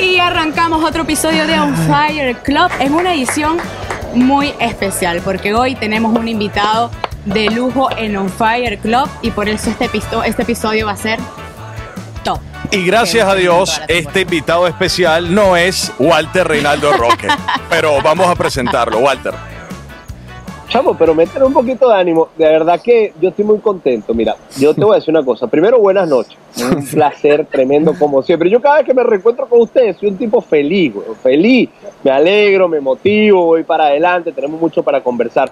Y arrancamos otro episodio de On Fire Club en una edición muy especial porque hoy tenemos un invitado de lujo en On Fire Club y por eso este, este episodio va a ser. Y gracias a Dios, este invitado especial no es Walter Reinaldo Roque, pero vamos a presentarlo. Walter. Chamo, pero métele un poquito de ánimo. De verdad que yo estoy muy contento. Mira, yo te voy a decir una cosa. Primero, buenas noches. Un placer tremendo como siempre. Yo cada vez que me reencuentro con ustedes soy un tipo feliz, güey. Feliz. Me alegro, me motivo, voy para adelante. Tenemos mucho para conversar.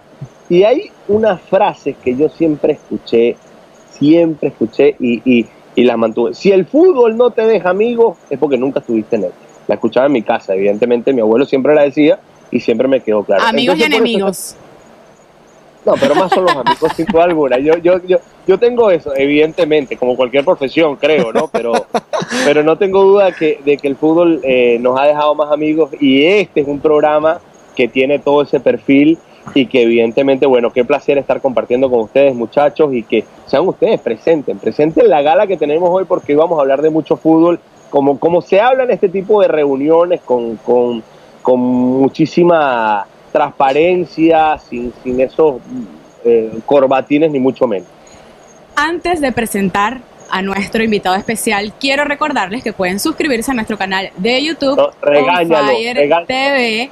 Y hay una frase que yo siempre escuché, siempre escuché y, y, y la mantuve. Si el fútbol no te deja amigos, es porque nunca estuviste en él. La escuchaba en mi casa, evidentemente. Mi abuelo siempre la decía y siempre me quedó claro. Amigos y Entonces, enemigos. no, pero más son los amigos sin duda alguna. Yo, yo, yo, yo tengo eso, evidentemente, como cualquier profesión, creo, ¿no? Pero, pero no tengo duda que, de que el fútbol eh, nos ha dejado más amigos y este es un programa que tiene todo ese perfil y que evidentemente, bueno, qué placer estar compartiendo con ustedes, muchachos, y que sean ustedes presenten, presenten la gala que tenemos hoy porque hoy vamos a hablar de mucho fútbol, como, como se habla en este tipo de reuniones con, con, con muchísima transparencia, sin, sin esos eh, corbatines ni mucho menos. Antes de presentar a nuestro invitado especial, quiero recordarles que pueden suscribirse a nuestro canal de YouTube, No, regáñalo, Fire regáñalo. TV,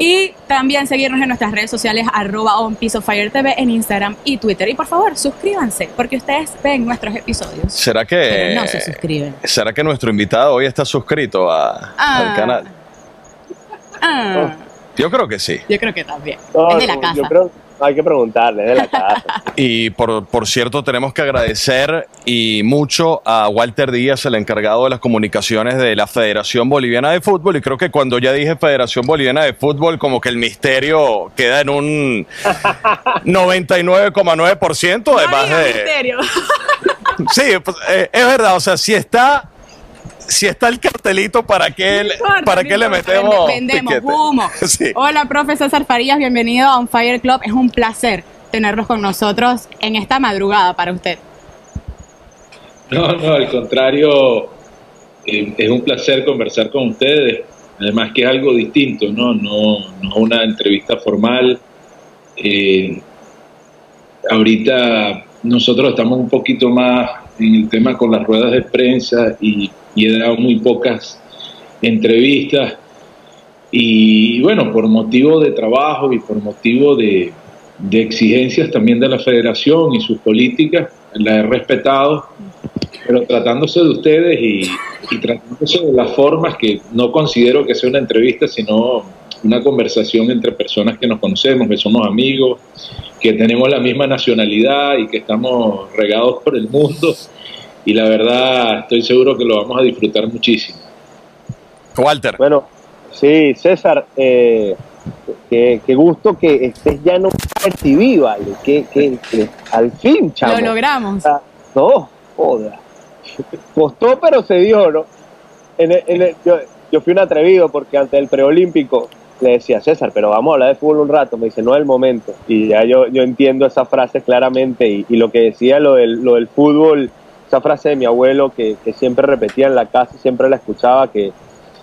y también seguirnos en nuestras redes sociales, arroba On Piece of Fire TV en Instagram y Twitter. Y por favor, suscríbanse, porque ustedes ven nuestros episodios, ¿Será pero que, no se suscriben. ¿será que nuestro invitado hoy está suscrito a- Ah. al canal? Ah, Yo creo que sí. yo creo que también. No, es de la yo casa. creo hay que preguntarle, de la casa. Y por, por cierto, tenemos que agradecer y mucho a Walter Díaz, el encargado de las comunicaciones de la Federación Boliviana de Fútbol. Y creo que cuando ya dije Federación Boliviana de Fútbol, como que el misterio queda en un 99,9%, No además de... misterio. Sí, pues, eh, es verdad, o sea, si está... Si está el cartelito, ¿para qué, le- importa, ¿para no qué le importa, metemos vende- vendemos piquete? humo. Sí. Hola, profe César Farías, bienvenido a On Fire Club. Es un placer tenerlos con nosotros en esta madrugada para usted. No, no, al contrario, eh, es un placer conversar con ustedes. Además que es algo distinto, ¿no? No, no es una entrevista formal. Eh, ahorita nosotros estamos un poquito más en el tema con las ruedas de prensa y, y he dado muy pocas entrevistas. Y bueno, por motivo de trabajo y por motivo de, exigencias también de la federación y sus políticas, la he respetado, pero tratándose de ustedes y tratándose de las formas que no considero que sea una entrevista, sino una conversación entre personas que nos conocemos, que somos amigos, que tenemos la misma nacionalidad y que estamos regados por el mundo. Y la verdad, estoy seguro que lo vamos a disfrutar muchísimo. Walter. Bueno, sí, César, eh, qué, qué gusto que estés ya no percibido, ¿vale? Que, que- que al fin, chamo. Lo logramos. Ah, No, joda. Costó, pero se dio, ¿no? En el- en el- yo, yo fui un atrevido porque ante el preolímpico le decía, César, pero vamos a hablar de fútbol un rato. Me dice, no es el momento. Y ya yo, yo entiendo esa frase claramente y, y lo que decía lo del, lo del fútbol, esa frase de mi abuelo que, que siempre repetía en la casa, siempre la escuchaba, que,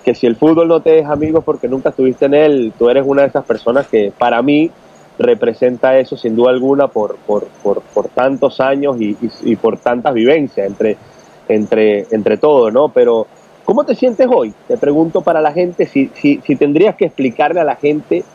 que si el fútbol no te deja amigos porque nunca estuviste en él, tú eres una de esas personas que para mí representa eso sin duda alguna por, por, por, por tantos años y, y- y por tantas vivencias entre, entre, entre todo, ¿no? Pero, ¿cómo te sientes hoy? Te pregunto para la gente, si, si, si tendrías que explicarle a la gente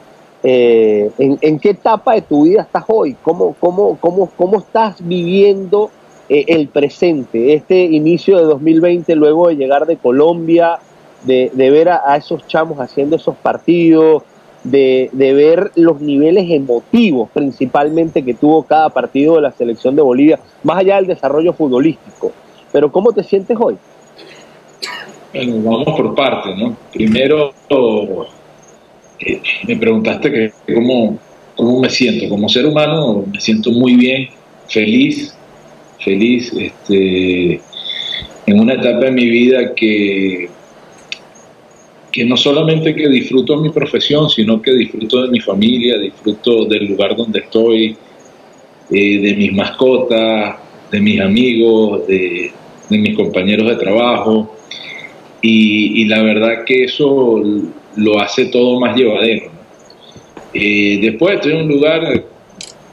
eh, en, en qué etapa de tu vida estás hoy, cómo, cómo, cómo, cómo estás viviendo eh, el presente, este inicio de 2020 luego de llegar de Colombia, de, de ver a, esos chamos haciendo esos partidos, de, de ver los niveles emotivos principalmente que tuvo cada partido de la selección de Bolivia, más allá del desarrollo futbolístico. Pero ¿cómo te sientes hoy? Bueno, vamos por partes, ¿no? Primero, eh, me preguntaste que cómo, cómo me siento. Como ser humano me siento muy bien, feliz, feliz, este, en una etapa de mi vida que, que no solamente que disfruto mi profesión, sino que disfruto de mi familia, disfruto del lugar donde estoy, eh, de mis mascotas, de mis amigos, de, mis compañeros de trabajo. Y, la verdad que eso lo hace todo más llevadero. Eh, después estoy en un lugar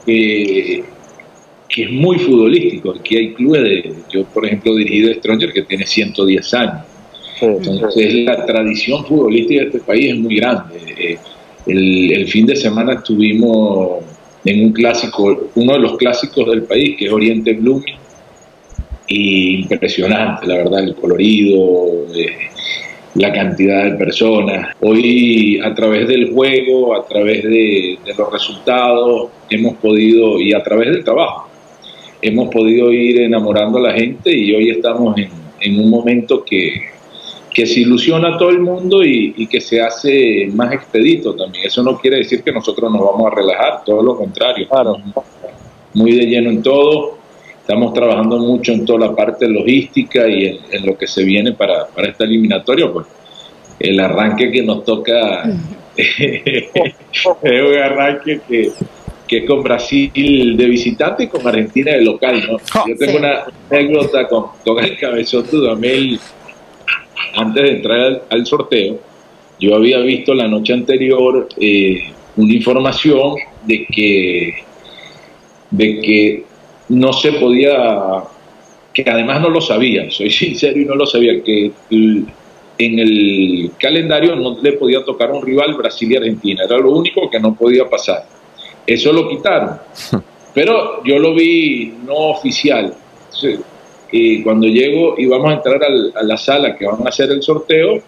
que, que es muy futbolístico. Aquí hay clubes de, yo por ejemplo dirigido Stranger que tiene 110 años entonces la tradición futbolística de este país es muy grande. Eh, el, fin de semana estuvimos en un clásico, uno de los clásicos del país, que es Oriente Blooming, y impresionante, la verdad, el colorido, eh, la cantidad de personas. Hoy, a través del juego, a través de, los resultados, hemos podido, y a través del trabajo, hemos podido ir enamorando a la gente y hoy estamos en un momento que, que se ilusiona a todo el mundo y, que se hace más expedito también. Eso no quiere decir que nosotros nos vamos a relajar, todo lo contrario. Claro. Muy de lleno en todo. Estamos trabajando mucho en toda la parte logística y en, lo que se viene para, para esta eliminatoria. Pues el arranque que nos toca es un arranque que, que es con Brasil de visitante y con Argentina de local. ¿no? Oh, Yo tengo una anécdota con, con el cabezón Dudamel antes de entrar al, sorteo, yo había visto la noche anterior eh, una información de que, de que no se podía, que además no lo sabía, soy sincero y no lo sabía, que en el calendario no le podía tocar un rival Brasil y Argentina, era lo único que no podía pasar. Eso lo quitaron. Pero yo lo vi no oficial y cuando llego y vamos a entrar a la sala que van a hacer el sorteo,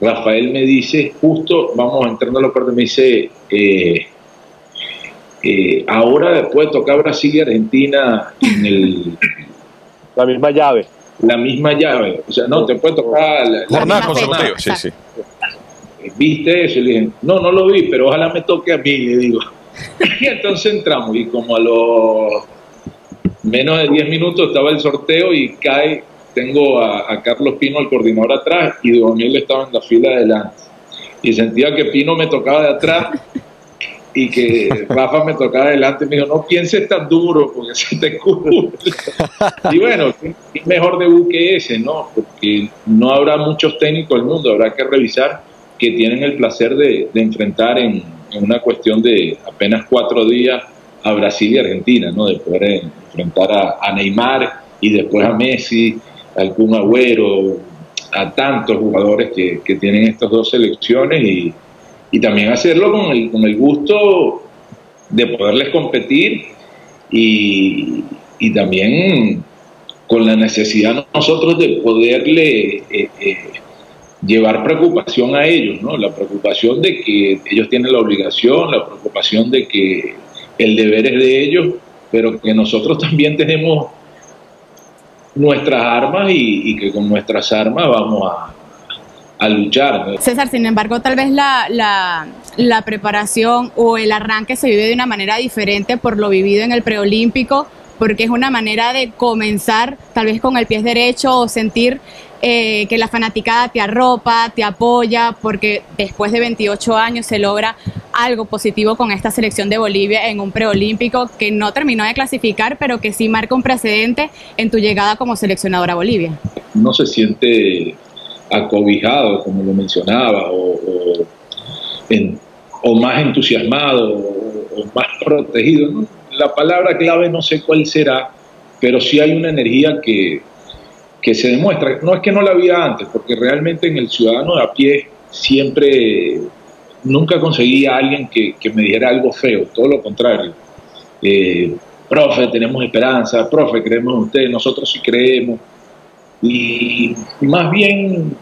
Rafael me dice, justo vamos entrando a la parte, me dice, eh, eh, ahora puede tocar Brasil y Argentina en el... La misma llave. La misma llave. O sea, no, te puede tocar... La, Jornada con sorteo, sí, sí. ¿Viste eso? le dije, no, no lo vi, pero ojalá me toque a mí, le digo. Y entonces entramos y como a los menos de 10 minutos estaba el sorteo y cae, tengo a, Carlos Pino, el coordinador atrás, y Daniel estaba en la fila adelante. Y sentía que Pino me tocaba de atrás y que Rafa me tocaba adelante. Me dijo, no pienses tan duro porque se te cubre. y bueno, es mejor debut que ese, ¿no? Porque no habrá muchos técnicos del mundo, habrá que revisar que tienen el placer de, enfrentar en, en, una cuestión de apenas cuatro días a Brasil y Argentina, ¿no? De poder enfrentar a, Neymar y después a Messi, al Kun Agüero, a tantos jugadores que, tienen estas dos selecciones y, también hacerlo con el, con el gusto de poderles competir y, también con la necesidad nosotros de poderle eh, eh, llevar preocupación a ellos, ¿no? La preocupación de que ellos tienen la obligación, la preocupación de que el deber es de ellos pero que nosotros también tenemos nuestras armas y, que con nuestras armas vamos a, luchar. César, sin embargo, tal vez la, la, la, preparación o el arranque se vive de una manera diferente por lo vivido en el preolímpico, porque es una manera de comenzar tal vez con el pie derecho o sentir eh, que la fanaticada te arropa, te apoya, porque después de 28 años se logra algo positivo con esta selección de Bolivia en un preolímpico que no terminó de clasificar, pero que sí marca un precedente en tu llegada como seleccionadora a Bolivia. No se siente acobijado, como lo mencionaba, o, o, más entusiasmado, o, más protegido. La palabra clave no sé cuál será, pero sí hay una energía que, que se demuestra. No es que no la había antes, porque realmente en el ciudadano de a pie siempre, nunca conseguía a alguien que, me dijera algo feo, todo lo contrario. Eh, profe, tenemos esperanza, profe, creemos en usted, nosotros sí creemos. Y más bien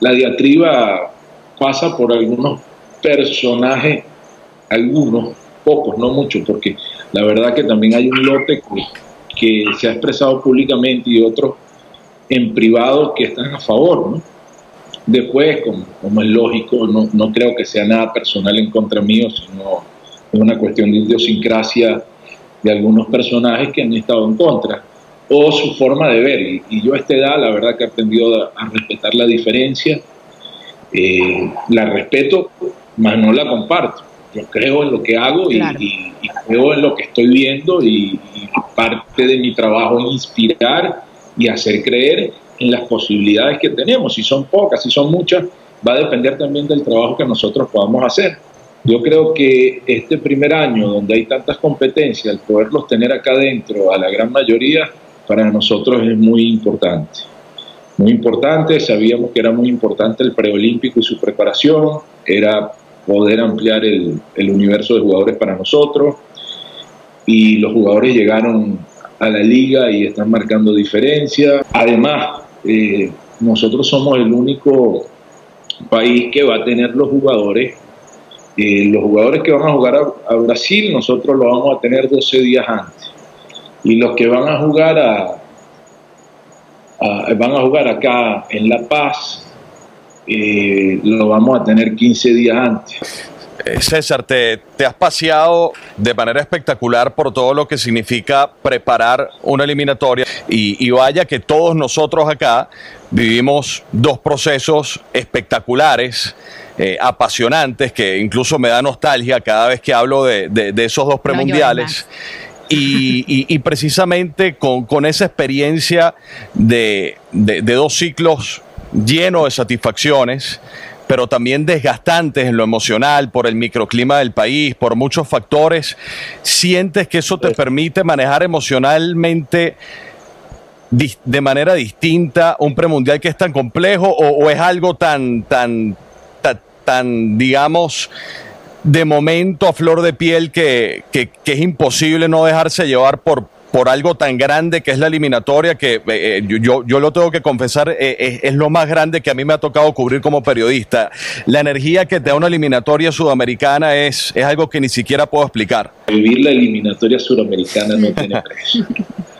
la diatriba pasa por algunos personajes, algunos, pocos, no muchos, porque la verdad que también hay un lote que, que se ha expresado públicamente y otros en privado que están a favor, ¿no? Después, como, es lógico, no, no, creo que sea nada personal en contra mío, sino es una cuestión de idiosincrasia de algunos personajes que han estado en contra, o su forma de ver. Y, yo a esta edad, la verdad que he aprendido a, respetar la diferencia eh, la respeto, mas no la comparto. Yo creo en lo que hago y, creo en lo que estoy viendo y, parte de mi trabajo es inspirar y hacer creer en las posibilidades que tenemos. Si son pocas, si son muchas, va a depender también del trabajo que nosotros podamos hacer. Yo creo que este primer año, donde hay tantas competencias, el poderlos tener acá adentro, a la gran mayoría, para nosotros es muy importante. Muy importante, sabíamos que era muy importante el preolímpico y su preparación, era poder ampliar el, el universo de jugadores para nosotros y los jugadores llegaron a la liga y están marcando diferencia. Además, eh, nosotros somos el único país que va a tener los jugadores. Eh, los jugadores que van a jugar a, Brasil, nosotros lo vamos a tener 12 días antes. Y los que van a jugar a, van a jugar acá en La Paz, eh, lo vamos a tener 15 días antes. Eh, César, te, has paseado de manera espectacular por todo lo que significa preparar una eliminatoria y, vaya que todos nosotros acá vivimos dos procesos espectaculares, eh, apasionantes, que incluso me da nostalgia cada vez que hablo de, esos dos premundiales. y, precisamente con, esa experiencia de, de dos ciclos llenos de satisfacciones, pero también desgastantes en lo emocional, por el microclima del país, por muchos factores, ¿sientes que eso te permite manejar emocionalmente de manera distinta un premundial que es tan complejo o, es algo tan, tan, tan, digamos, de momento a flor de piel que, que es imposible no dejarse llevar por, por algo tan grande que es la eliminatoria, que eh, eh, yo, yo lo tengo que confesar, eh, es, lo más grande que a mí me ha tocado cubrir como periodista. La energía que te da una eliminatoria sudamericana es, es algo que ni siquiera puedo explicar. Vivir la eliminatoria sudamericana no tiene precio.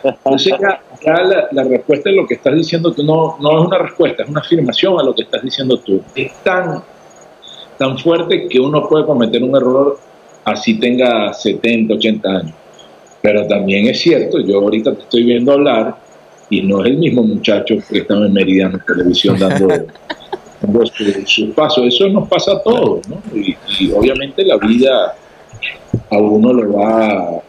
Entonces ya, la, respuesta es lo que estás diciendo tú no, no es una respuesta, es una afirmación a lo que estás diciendo tú. Es tan, tan fuerte que uno puede cometer un error así tenga 70, 80 años. Pero también es cierto, yo ahorita te estoy viendo hablar y no es el mismo muchacho que estaba en Meridiano Televisión dando, sus pasos. Eso nos pasa a todos, ¿no? Y, obviamente la vida a uno lo va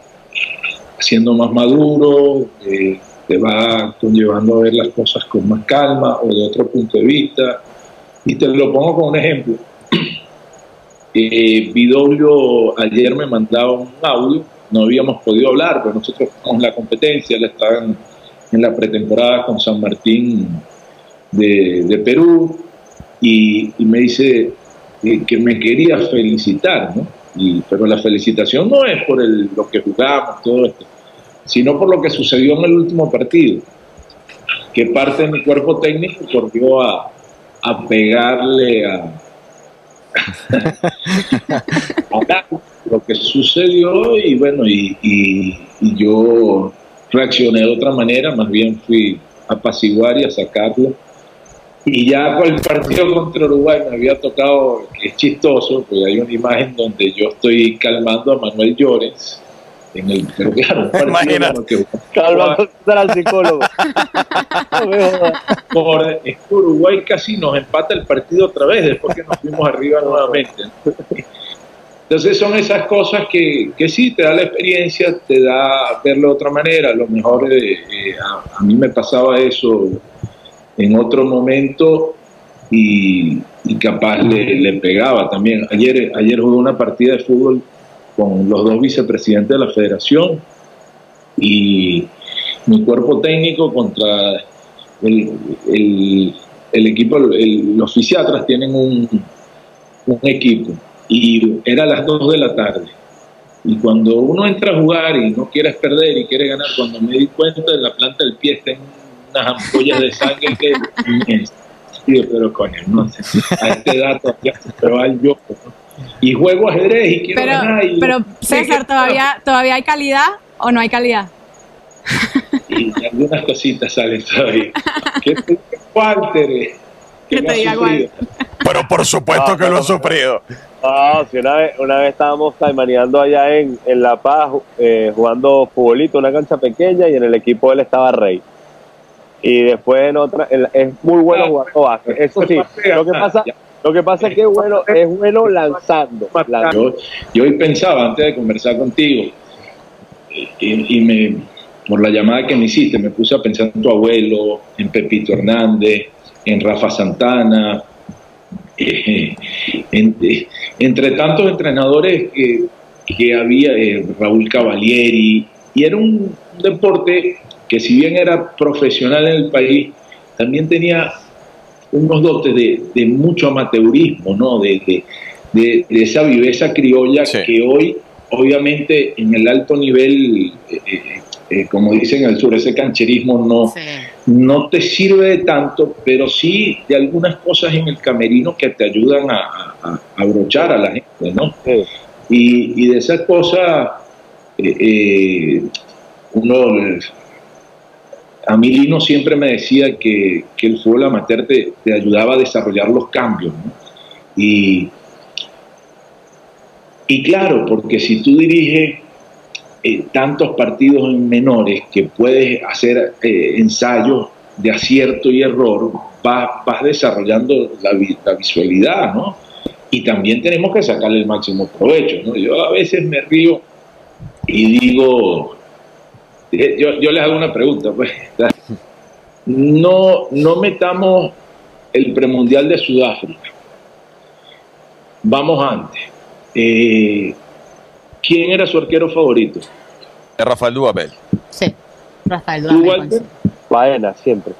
haciendo más maduro, eh, te va conllevando a ver las cosas con más calma o de otro punto de vista. Y te lo pongo como un ejemplo. Eh, ayer me mandaba un audio no habíamos podido hablar, pero nosotros en la competencia, él estaba en, la pretemporada con San Martín de, Perú y, me dice que me quería felicitar, ¿no? pero la felicitación no es por lo que jugamos, todo esto, sino por lo que sucedió en el último partido, que parte de mi cuerpo técnico corrió a, a pegarle a, lo que sucedió y bueno, y, yo reaccioné de otra manera, más bien fui a apaciguar y a sacarlo. Y ya con el partido contra Uruguay me había tocado, que es chistoso, porque hay una imagen donde yo estoy calmando a Manuel Llores, en el, pero claro, que calmando al psicólogo. Por, es que Uruguay casi nos empata el partido otra vez, después que nos fuimos arriba nuevamente. Entonces son esas cosas que, que sí, te da la experiencia, te da verlo de otra manera. A lo mejor eh, eh, a, mí me pasaba eso en otro momento y, capaz le, pegaba también. Ayer, ayer jugué una partida de fútbol con los dos vicepresidentes de la federación y mi cuerpo técnico contra el, el, equipo, los fisiatras tienen un, un equipo y era a las 2 de la tarde. Y cuando uno entra a jugar y no quieres perder y quiere ganar, cuando me di cuenta de la planta del pie está en unas ampollas de sangre que sí, pero coño, no sé, a este dato ya pero hay yo. Y juego ajedrez y quiero ganar. pero César, ¿todavía, ¿todavía hay calidad o no hay calidad? Y algunas cositas salen todavía. ¿Qué te, Walter? ¿Qué te diga Walter? Pero por supuesto que lo he sufrido. Ah, si una vez, una vez estábamos taimaneando allá en, en La Paz, eh, jugando futbolito, una cancha pequeña, y en el equipo él estaba Rey. Y después en otra, es muy bueno ah, jugando base. Eso sí, lo que pasa, Lo que pasa es que es bueno, es bueno lanzando. lanzando. Yo, yo hoy pensaba, antes de conversar contigo, y, y me, por la llamada que me hiciste, me puse a pensar en tu abuelo, en Pepito Hernández, en Rafa Santana, eh, en- eh, entre tantos entrenadores que, que había, eh, Raúl Cavalieri, y era un deporte que si bien era profesional en el país, también tenía unos dotes de, de mucho amateurismo, ¿no? De, de- de- de esa viveza criolla Sí. que hoy, obviamente, en el alto nivel, eh, eh, como dicen en el sur, ese cancherismo no, Sí. no te sirve de tanto, pero sí de algunas cosas en el camerino que te ayudan a, abrochar a la gente, ¿no? Sí. Y, y de esas cosas, eh, eh, uno, a mí Lino siempre me decía que, que el fútbol amateur te, te ayudaba a desarrollar los cambios, ¿no? Y, y claro, porque si tú diriges eh, tantos partidos en menores que puedes hacer eh, ensayos de acierto y error, vas, vas desarrollando la, la visualidad, ¿no? Y también tenemos que sacarle el máximo provecho, ¿no? Yo a veces me río y digo, eh, yo, yo les hago una pregunta, pues, no, no metamos el premundial de Sudáfrica, vamos antes. Eh, ¿Quién era su arquero favorito? Es Rafael Dubabel. Sí. Rafael ¿Tú, Dudamel, Walter? Baena, siempre.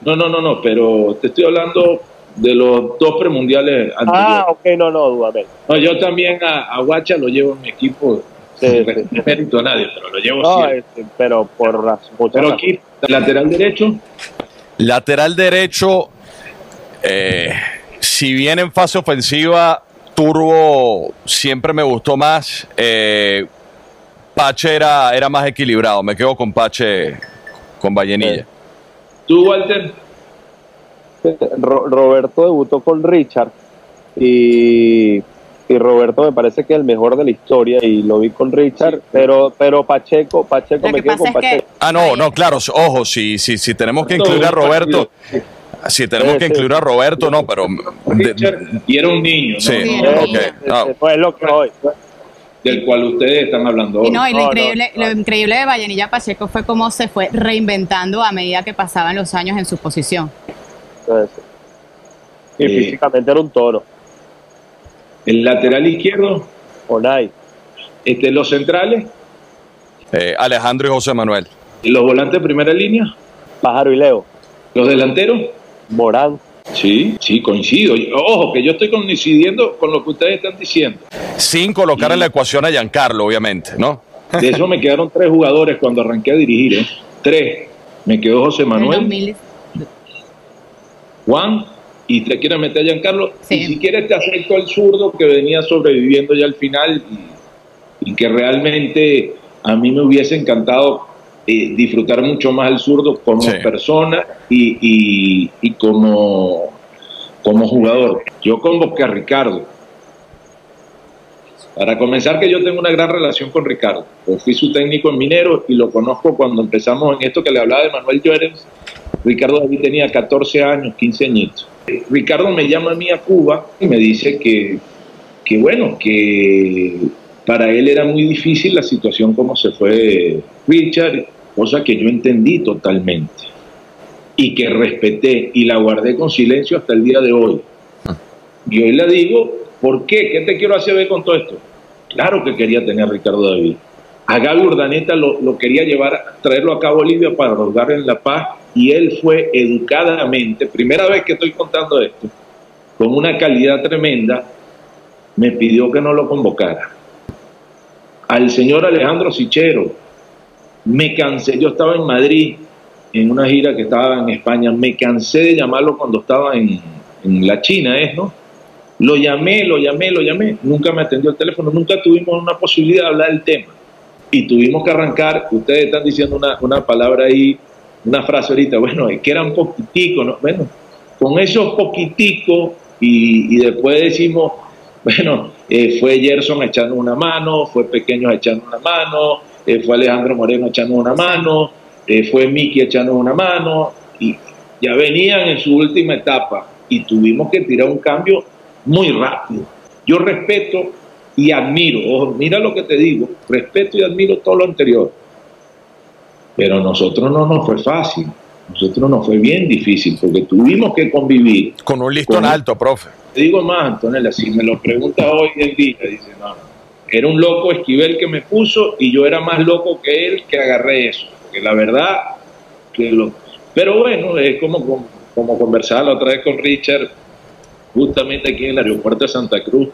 No, no, no, no, pero te estoy hablando de los dos premundiales Ah, anteriores. ok, no, no, Dudamel. No, yo también a, a Guacha lo llevo en mi equipo, Sí, mérito a nadie, pero lo llevo No, siempre. este, pero por raz- muchas Pero aquí, lateral derecho, Lateral derecho, eh, si bien en fase ofensiva, Turbo siempre me gustó más. eh, Pache era, era más equilibrado. Me quedo con Pache, con Vallenilla. tú, Walter, Ro- Roberto debutó con Richard y, y Roberto me parece que es el mejor de la historia y lo vi con Richard, pero pero Pacheco, Pacheco me que quedo con que Pacheco. Ah, no, no, claro. Ojo, si, si, si tenemos que incluir a Roberto, si tenemos Sí, que sí. incluir a Roberto, no, pero. de- y era un niño, ¿no? Sí, Sí, No, era un ok. niño. no. Ese fue lo que hoy. del cual ustedes están hablando Y hoy. no, y lo, No, increíble, no. lo increíble de Vallenilla Pacheco fue cómo se fue reinventando a medida que pasaban los años en su posición. Eh. físicamente era un toro. El lateral izquierdo, Onay. este, los centrales, eh, Alejandro y José Manuel. y los volantes de primera línea, Pájaro y Leo. los delanteros. Morán. Sí, sí, coincido. Ojo, que yo estoy coincidiendo con lo que ustedes están diciendo. Sin colocar en la ecuación a Giancarlo, obviamente, ¿no? De eso me quedaron tres jugadores cuando arranqué a dirigir, ¿eh? Tres. Me quedó José Manuel, 2000, Juan, y te quieres meter a Giancarlo. Sí. Y si quieres te acepto el zurdo que venía sobreviviendo ya al final y, y que realmente a mí me hubiese encantado eh, disfrutar mucho más el zurdo como Sí. persona y, y- y como, como jugador. Yo convoqué a Ricardo. Para comenzar, que yo tengo una gran relación con Ricardo. Yo fui su técnico en Minero y lo conozco cuando empezamos en esto que le hablaba de Manuel Llorens. Ricardo David tenía 14 años, 15 añitos. Ricardo me llama a mí a Cuba y me dice que, que bueno, que para él era muy difícil la situación como se fue Richard, cosa que yo entendí totalmente y que respeté y la guardé con silencio hasta el día de hoy. Y hoy la digo, ¿por qué? ¿Qué te quiero hacer ver con todo esto? Claro que quería tener a Ricardo David. A Gaby Urdaneta lo, lo quería llevar, traerlo acá a Bolivia para rogar en La Paz y él fue educadamente, primera vez que estoy contando esto, con una calidad tremenda, me pidió que no lo convocara. Al señor Alejandro Sichero, me cansé, yo estaba en Madrid, en una gira que estaba en España, me cansé de llamarlo cuando estaba en, en la China, ¿es, no? Lo llamé, lo llamé, lo llamé, nunca me atendió el teléfono, nunca tuvimos una posibilidad de hablar del tema. Y tuvimos que arrancar, ustedes están diciendo una, una palabra ahí, una frase ahorita, bueno, que eran poquiticos, ¿no? Bueno, con esos poquiticos y, y después decimos, bueno, eh, fue Gerson echando una mano, fue Pequeños echando una mano, eh, fue Alejandro Moreno echando una mano, eh, fue Miki echando una mano, y ya venían en su última etapa. y tuvimos que tirar un cambio muy rápido. Yo respeto y admiro, ojo, mira lo que te digo, respeto y admiro todo lo anterior. Pero nosotros no nos fue fácil, nosotros nos fue bien difícil porque tuvimos que convivir. Con un listón Con- alto, profe. Te digo más, Antonella, si me lo preguntas hoy en día, dice, no, no, era un loco Esquivel que me puso y yo era más loco que él que agarré eso. Porque la verdad, que lo... Pero bueno, es como, como, como conversaba la otra vez con Richard, justamente aquí en el aeropuerto de Santa Cruz,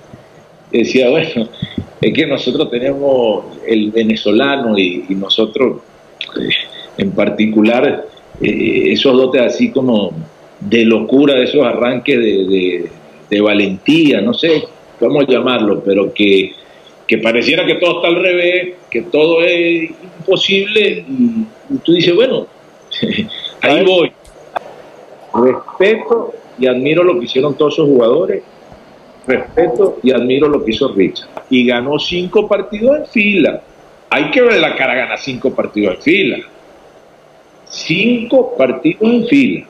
decía, bueno, es que nosotros tenemos el venezolano y, nosotros eh, en particular eh, esos dotes así como de locura, esos arranques de, de- de valentía, no sé cómo llamarlo, pero que, que pareciera que todo está al revés, que todo es imposible y, y tú dices, bueno, ahí voy. Respeto y admiro lo que hicieron todos esos jugadores, respeto y admiro lo que hizo Richard. Y ganó cinco partidos en fila. Hay que ver la cara ganar cinco partidos en fila. Cinco partidos en fila.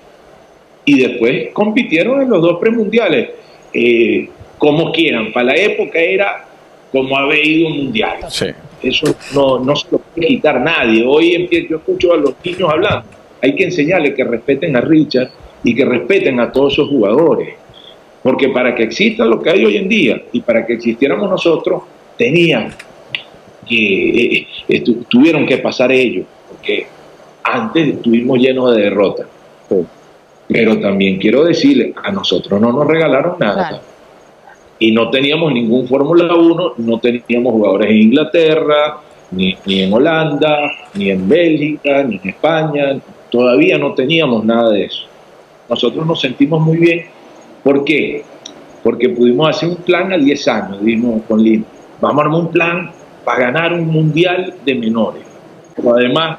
Y después compitieron en los dos premundiales. Eh, como quieran, para la época era como haber ido a un mundial. Sí. Eso no, no se lo puede quitar nadie. Hoy empie- yo escucho a los niños hablando. Hay que enseñarles que respeten a Richard y que respeten a todos esos jugadores. Porque para que exista lo que hay hoy en día y para que existiéramos nosotros, tenían que, eh, tu- tuvieron que pasar ellos. Porque antes estuvimos llenos de derrotas. Sí. Pero también quiero decirle, a nosotros no nos regalaron nada Claro. Y no teníamos ningún Fórmula 1, no teníamos jugadores en Inglaterra, ni, en Holanda, ni en Bélgica, ni en España, todavía no teníamos nada de eso. Nosotros nos sentimos muy bien. ¿Por qué? Porque pudimos hacer un plan a 10 años, dijimos con Lino, vamos a armar un plan para ganar un mundial de menores. Además,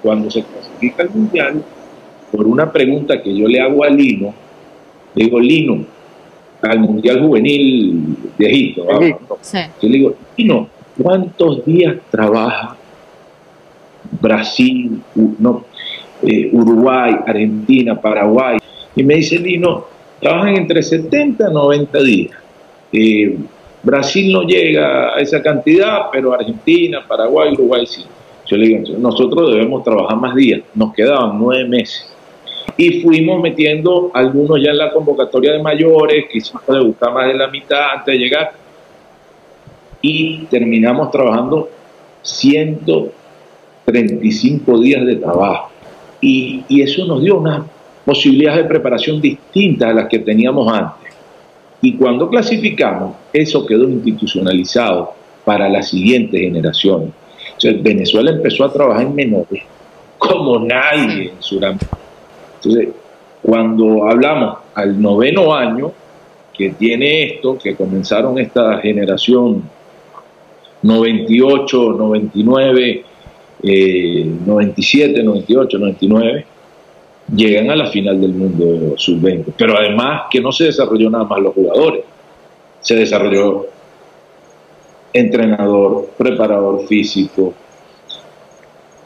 cuando se clasifica el mundial, por una pregunta que yo le hago a Lino, le digo, Lino, al mundial juvenil de Egipto, vamos, Egipto. Sí. yo le digo, Lino, ¿cuántos días trabaja Brasil, no, eh, Uruguay, Argentina, Paraguay? Y me dice Lino, trabajan entre 70 y 90 días. Eh, Brasil no llega a esa cantidad, pero Argentina, Paraguay, Uruguay sí. Yo le digo, nosotros debemos trabajar más días. Nos quedaban nueve meses. Y fuimos metiendo algunos ya en la convocatoria de mayores, quisimos debutar más de la mitad antes de llegar. Y terminamos trabajando 135 días de trabajo. Y, eso nos dio unas posibilidades de preparación distintas a las que teníamos antes. Y cuando clasificamos, eso quedó institucionalizado para las siguientes generaciones. Entonces, Venezuela empezó a trabajar en menores como nadie en Sudamérica. Entonces, cuando hablamos al noveno año que tiene esto, que comenzaron esta generación 98, 99, eh, 97, 98, 99, llegan a la final del mundo sub-20. Pero además que no se desarrolló nada más los jugadores, se desarrolló entrenador, preparador físico,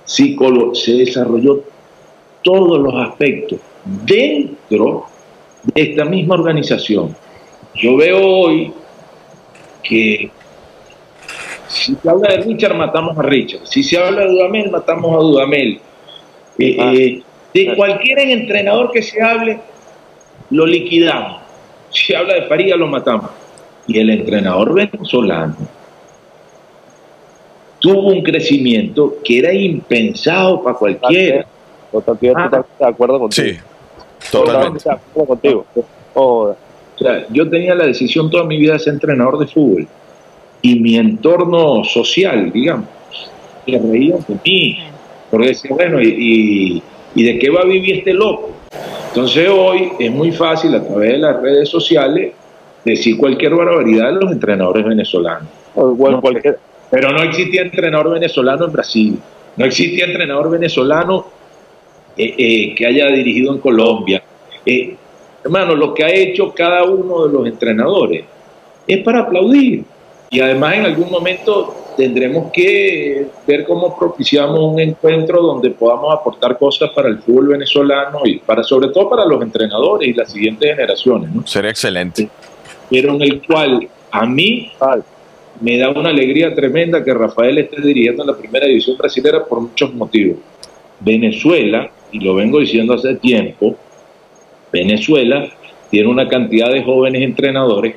psicólogo, se desarrolló todos los aspectos dentro de esta misma organización. Yo veo hoy que si se habla de Richard, matamos a Richard. Si se habla de Dudamel, matamos a Dudamel. Eh, Ah. eh, de cualquier entrenador que se hable, lo liquidamos. Si habla de Faría, lo matamos. Y el entrenador venezolano tuvo un crecimiento que era impensado para cualquiera. Totalmente Ah. de acuerdo contigo. Sí, totalmente. de acuerdo contigo. Joder. O sea, yo tenía la decisión toda mi vida de ser entrenador de fútbol. Y mi entorno social, digamos, se reían de mí. Porque decía, bueno, ¿y, y, y de qué va a vivir este loco? Entonces hoy es muy fácil a través de las redes sociales decir cualquier barbaridad de los entrenadores venezolanos. O, Bueno, No, cualquier, Pero no existía entrenador venezolano en Brasil, no existía entrenador venezolano eh, eh, que haya dirigido en Colombia. Eh, hermano, lo que ha hecho cada uno de los entrenadores es para aplaudir. Y además en algún momento tendremos que ver cómo propiciamos un encuentro donde podamos aportar cosas para el fútbol venezolano y para sobre todo para los entrenadores y las siguientes generaciones. ¿no? Sería excelente. Pero en el cual a mí me da una alegría tremenda que Rafael esté dirigiendo la primera división brasileña por muchos motivos. Venezuela, y lo vengo diciendo hace tiempo, Venezuela tiene una cantidad de jóvenes entrenadores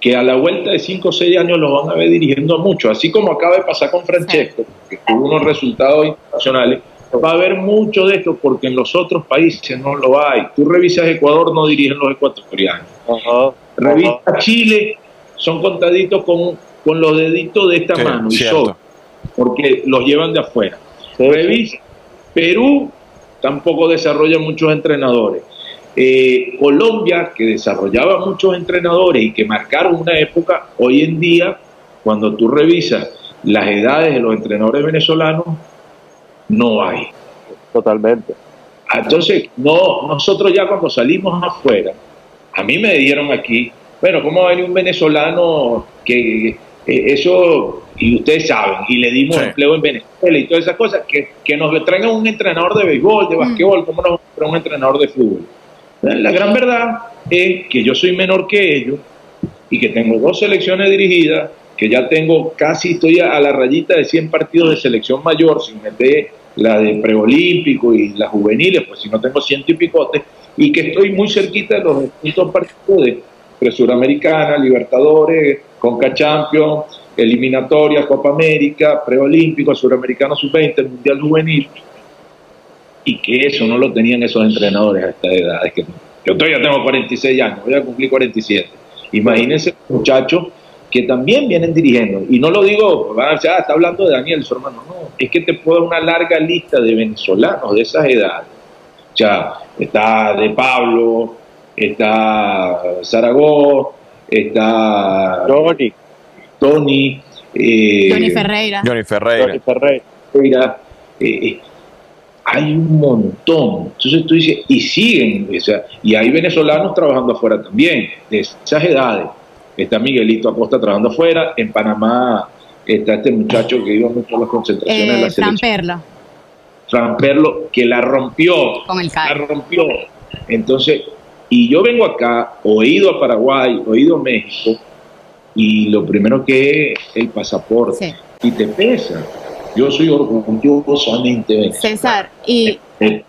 que a la vuelta de 5 o 6 años los van a ver dirigiendo mucho, así como acaba de pasar con Francesco, que tuvo unos resultados internacionales, va a haber mucho de esto porque en los otros países no lo hay. Tú revisas Ecuador, no dirigen los ecuatorianos. Revisa Chile, son contaditos con, con los deditos de esta mano y solo, porque los llevan de afuera. Revisa Perú, tampoco desarrolla muchos entrenadores. Eh, Colombia, que desarrollaba muchos entrenadores y que marcaron una época, hoy en día, cuando tú revisas las edades de los entrenadores venezolanos, no hay. Totalmente. Entonces, no, nosotros ya cuando salimos afuera, a mí me dijeron aquí, bueno, ¿cómo va a venir un venezolano que eso, y ustedes saben, y le dimos empleo en Venezuela y todas esas cosas, que, que nos traigan un entrenador de béisbol, de mm. basquetbol, ¿cómo nos un entrenador de fútbol? La gran verdad es que yo soy menor que ellos y que tengo dos selecciones dirigidas, que ya tengo casi, estoy a la rayita de 100 partidos de selección mayor, sin meter la de preolímpico y las juveniles, pues si no tengo ciento y picote, y que estoy muy cerquita de los distintos partidos de Presuramericana, Libertadores, Conca Champions, eliminatoria, Copa América, preolímpico, Suramericano Sub-20, Mundial Juvenil, y que eso no lo tenían esos entrenadores a esta edad. Es que yo todavía tengo 46 años, voy a cumplir 47. Imagínense muchachos que también vienen dirigiendo. Y no lo digo, ya está hablando de Daniel, su hermano, no, es que te puedo una larga lista de venezolanos de esas edades. Ya está De Pablo, está Zaragoza, está Tony, Tony, eh, Johnny Ferreira. Johnny Ferreira. Ferreira. Eh, eh, hay un montón. Entonces tú dices, y siguen, o sea, y hay venezolanos trabajando afuera también, de esas edades. Está Miguelito Acosta trabajando afuera, en Panamá está este muchacho que iba mucho a las concentraciones de la Fran Perla. Fran Perlo, que la rompió. Con el La rompió. Entonces, y yo vengo acá, oído a Paraguay, oído a México, y lo primero que es el pasaporte. Y te pesa. Yo soy orgullosamente César, y, eh,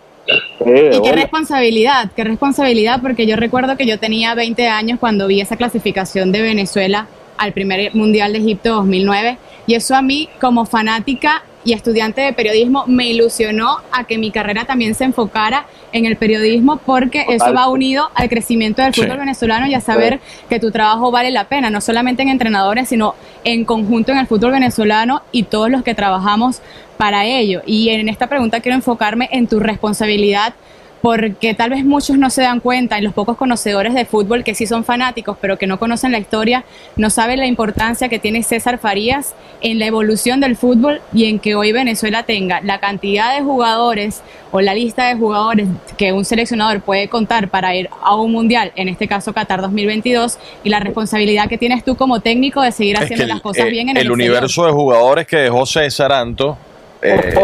eh, y qué responsabilidad, qué responsabilidad, porque yo recuerdo que yo tenía 20 años cuando vi esa clasificación de Venezuela al primer Mundial de Egipto 2009, y eso a mí como fanática y estudiante de periodismo me ilusionó a que mi carrera también se enfocara en el periodismo porque eso va unido al crecimiento del fútbol venezolano y a saber que tu trabajo vale la pena, no solamente en entrenadores, sino en conjunto en el fútbol venezolano y todos los que trabajamos para ello. Y en esta pregunta quiero enfocarme en tu responsabilidad porque tal vez muchos no se dan cuenta y los pocos conocedores de fútbol que sí son fanáticos pero que no conocen la historia no saben la importancia que tiene César Farías en la evolución del fútbol y en que hoy Venezuela tenga la cantidad de jugadores o la lista de jugadores que un seleccionador puede contar para ir a un mundial, en este caso Qatar 2022 y la responsabilidad que tienes tú como técnico de seguir haciendo las cosas bien en el, el universo de jugadores que dejó César Anto eh,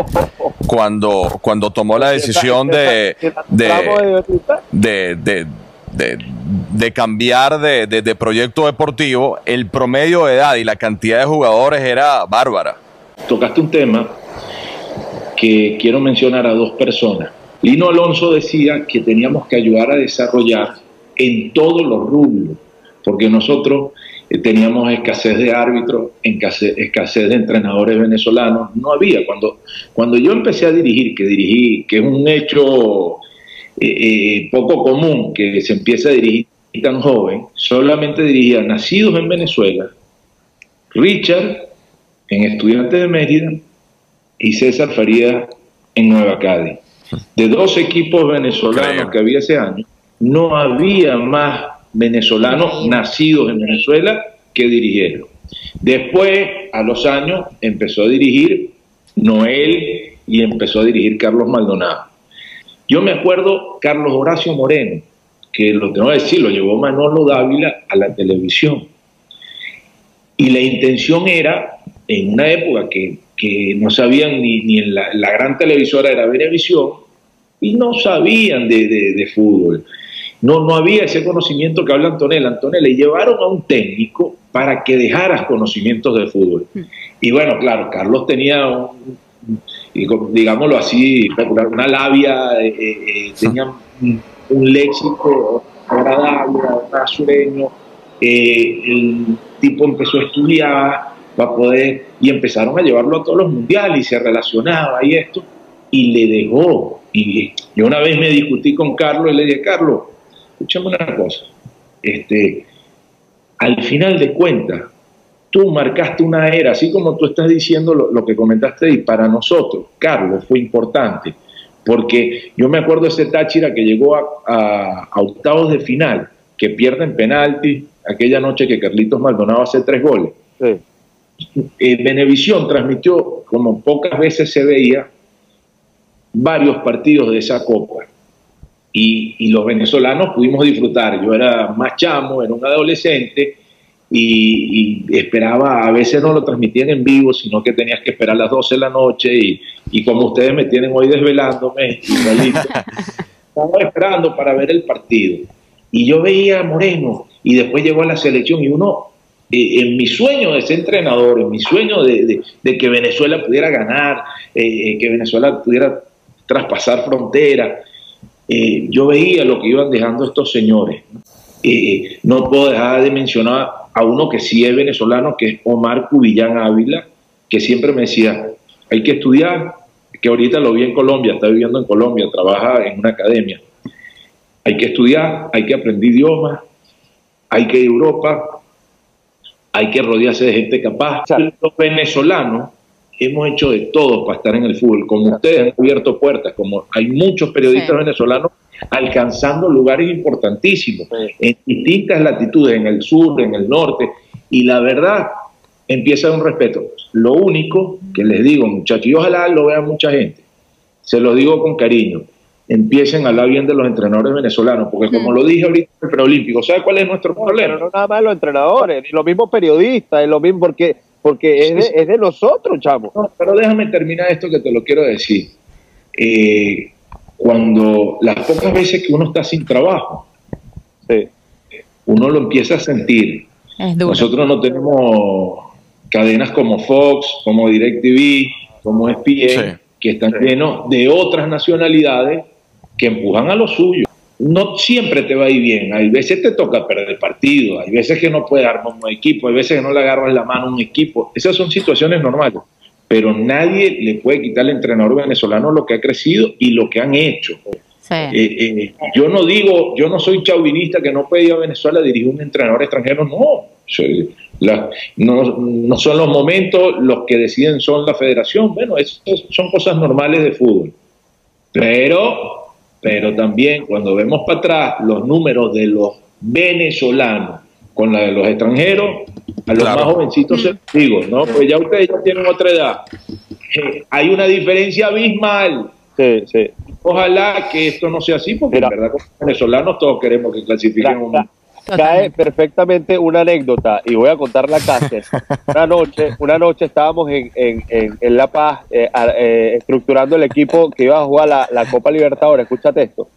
cuando, cuando tomó la decisión de, de, de, cambiar de, proyecto deportivo, el promedio de edad y la cantidad de jugadores era bárbara. Tocaste un tema que quiero mencionar a dos personas. Lino Alonso decía que teníamos que ayudar a desarrollar en todos los rubros, porque nosotros teníamos escasez de árbitros, escasez, de entrenadores venezolanos, no había. Cuando, cuando yo empecé a dirigir, que dirigí, que es un hecho eh, eh, poco común que se empiece a dirigir tan joven, solamente dirigía nacidos en Venezuela, Richard en Estudiantes de Mérida y César Faría en Nueva Cádiz. De dos equipos venezolanos que había ese año, no había más venezolanos nacidos en Venezuela que dirigieron. Después, a los años, empezó a dirigir Noel y empezó a dirigir Carlos Maldonado. Yo me acuerdo Carlos Horacio Moreno, que lo tengo que decir, lo llevó Manolo Dávila a la televisión. Y la intención era en una época que, que no sabían ni, ni en la, la, gran televisora era Venevisión y no sabían de, de, de, fútbol. No, no había ese conocimiento que habla Antonella. Antonella le llevaron a un técnico para que dejaras conocimientos de fútbol. Y bueno, claro, Carlos tenía un, digámoslo así, una labia, eh, eh, tenía un, un léxico agradable, un sureño. Eh, el tipo empezó a estudiar para poder, y empezaron a llevarlo a todos los mundiales y se relacionaba y esto, y le dejó. Y yo una vez me discutí con Carlos y le dije, Carlos, escúchame una cosa, este, al final de cuentas, tú marcaste una era, así como tú estás diciendo lo, lo, que comentaste, y para nosotros, Carlos, fue importante, porque yo me acuerdo de ese Táchira que llegó a, a, a octavos de final, que pierden penalti, aquella noche que Carlitos Maldonado hace tres goles. Sí. Eh, Venevisión transmitió, como pocas veces se veía, varios partidos de esa copa. Y, y, los venezolanos pudimos disfrutar. Yo era más chamo, era un adolescente y, y, esperaba, a veces no lo transmitían en vivo, sino que tenías que esperar las 12 de la noche y, y como ustedes me tienen hoy desvelándome, estaba esperando para ver el partido. Y yo veía a Moreno y después llegó a la selección y uno, eh, en mi sueño de ser entrenador, en mi sueño de, de, de que Venezuela pudiera ganar, eh, que Venezuela pudiera traspasar fronteras, eh, yo veía lo que iban dejando estos señores. Eh, no puedo dejar de mencionar a uno que sí es venezolano, que es Omar Cubillán Ávila, que siempre me decía, hay que estudiar, que ahorita lo vi en Colombia, está viviendo en Colombia, trabaja en una academia. Hay que estudiar, hay que aprender idiomas, hay que ir a Europa, hay que rodearse de gente capaz. Los venezolanos hemos hecho de todo para estar en el fútbol, como ustedes han abierto puertas, como hay muchos periodistas sí. venezolanos alcanzando lugares importantísimos sí. en distintas latitudes, en el sur, en el norte, y la verdad empieza un respeto. Lo único que les digo, muchachos, y ojalá lo vea mucha gente, se lo digo con cariño, empiecen a hablar bien de los entrenadores venezolanos, porque como lo dije ahorita en el preolímpico, ¿sabe cuál es nuestro problema? Pero no nada más los entrenadores, ni los mismos periodistas, es lo mismo porque porque es de, es de nosotros, chamo. No, pero déjame terminar esto que te lo quiero decir. Eh, cuando las pocas veces que uno está sin trabajo, sí. uno lo empieza a sentir. Nosotros no tenemos cadenas como Fox, como DirecTV, como ESPN, sí. que están sí. llenos de otras nacionalidades que empujan a lo suyo no siempre te va a ir bien. Hay veces te toca perder partido, hay veces que no puedes armar un equipo, hay veces que no le agarras la mano a un equipo. Esas son situaciones normales. Pero nadie le puede quitar al entrenador venezolano lo que ha crecido y lo que han hecho. Sí. Eh, eh, yo no digo, yo no soy chauvinista que no puede ir a Venezuela a dirigir un entrenador extranjero, no. La, no. No son los momentos, los que deciden son la federación. Bueno, eso son cosas normales de fútbol. Pero pero también cuando vemos para atrás los números de los venezolanos con la de los extranjeros, a los claro. más jovencitos se digo, ¿no? Pues ya ustedes ya tienen otra edad. Eh, hay una diferencia abismal. Sí, sí. Ojalá que esto no sea así, porque Mira, en verdad como venezolanos todos queremos que clasifiquen un cae perfectamente una anécdota y voy a contar la casa. Una noche, una noche estábamos en, en, en, en La Paz eh, eh, estructurando el equipo que iba a jugar la, la Copa Libertadores. Escúchate esto.